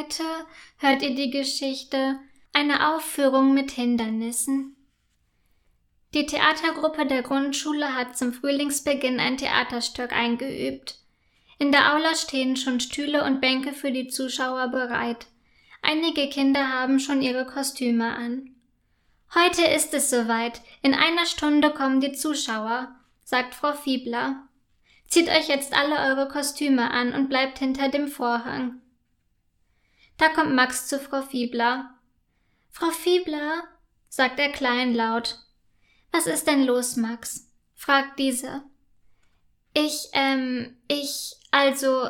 Heute hört ihr die Geschichte Eine Aufführung mit Hindernissen. Die Theatergruppe der Grundschule hat zum Frühlingsbeginn ein Theaterstück eingeübt. In der Aula stehen schon Stühle und Bänke für die Zuschauer bereit. Einige Kinder haben schon ihre Kostüme an. Heute ist es soweit. In einer Stunde kommen die Zuschauer, sagt Frau Fiebler. Zieht euch jetzt alle eure Kostüme an und bleibt hinter dem Vorhang. Da kommt Max zu Frau Fiebler. Frau Fiebler, sagt er kleinlaut. Was ist denn los, Max? fragt diese. Ich, ähm, ich, also,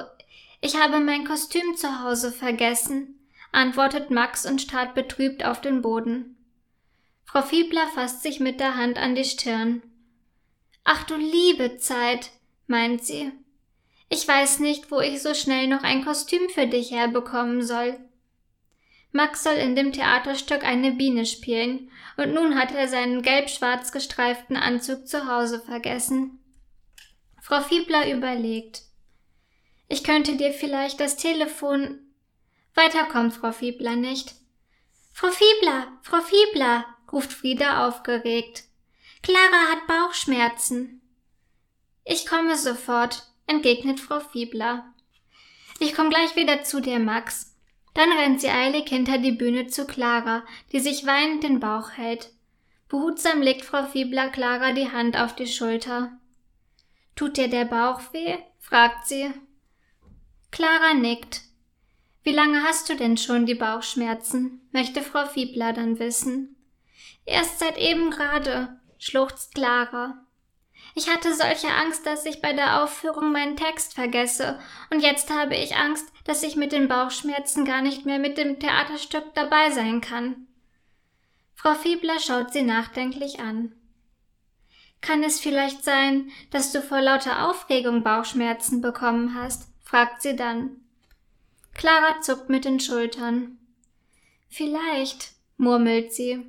ich habe mein Kostüm zu Hause vergessen, antwortet Max und starrt betrübt auf den Boden. Frau Fiebler fasst sich mit der Hand an die Stirn. Ach du liebe Zeit, meint sie. Ich weiß nicht, wo ich so schnell noch ein Kostüm für dich herbekommen soll. Max soll in dem Theaterstück eine Biene spielen, und nun hat er seinen gelb-schwarz gestreiften Anzug zu Hause vergessen. Frau Fiebler überlegt. Ich könnte dir vielleicht das Telefon. Weiter kommt Frau Fiebler nicht. Frau Fiebler, Frau Fiebler, ruft Frieda aufgeregt. Clara hat Bauchschmerzen. Ich komme sofort, entgegnet Frau Fiebler. Ich komme gleich wieder zu dir, Max. Dann rennt sie eilig hinter die Bühne zu Clara, die sich weinend den Bauch hält. Behutsam legt Frau Fiebler Clara die Hand auf die Schulter. Tut dir der Bauch weh? fragt sie. Clara nickt. Wie lange hast du denn schon die Bauchschmerzen? möchte Frau Fiebler dann wissen. Erst seit eben gerade, schluchzt Clara. Ich hatte solche Angst, dass ich bei der Aufführung meinen Text vergesse, und jetzt habe ich Angst, dass ich mit den Bauchschmerzen gar nicht mehr mit dem Theaterstück dabei sein kann. Frau Fiebler schaut sie nachdenklich an. Kann es vielleicht sein, dass du vor lauter Aufregung Bauchschmerzen bekommen hast? fragt sie dann. Clara zuckt mit den Schultern. Vielleicht, murmelt sie.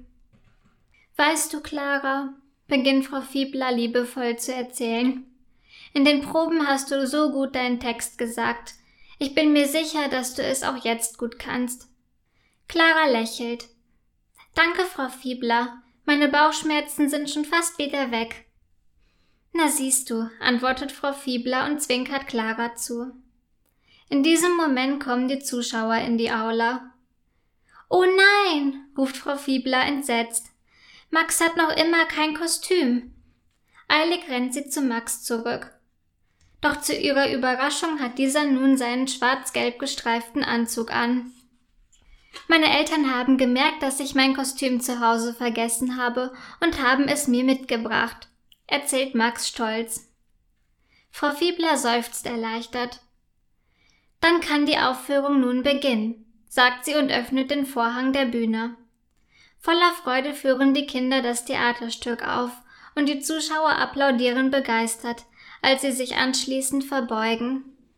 Weißt du, Clara, beginnt Frau Fiebler liebevoll zu erzählen. In den Proben hast du so gut deinen Text gesagt. Ich bin mir sicher, dass du es auch jetzt gut kannst. Clara lächelt. Danke, Frau Fiebler. Meine Bauchschmerzen sind schon fast wieder weg. Na siehst du, antwortet Frau Fiebler und zwinkert Clara zu. In diesem Moment kommen die Zuschauer in die Aula. Oh nein, ruft Frau Fiebler entsetzt. Max hat noch immer kein Kostüm. Eilig rennt sie zu Max zurück. Doch zu ihrer Überraschung hat dieser nun seinen schwarz-gelb gestreiften Anzug an. Meine Eltern haben gemerkt, dass ich mein Kostüm zu Hause vergessen habe und haben es mir mitgebracht, erzählt Max stolz. Frau Fiebler seufzt erleichtert. Dann kann die Aufführung nun beginnen, sagt sie und öffnet den Vorhang der Bühne. Voller Freude führen die Kinder das Theaterstück auf, und die Zuschauer applaudieren begeistert, als sie sich anschließend verbeugen.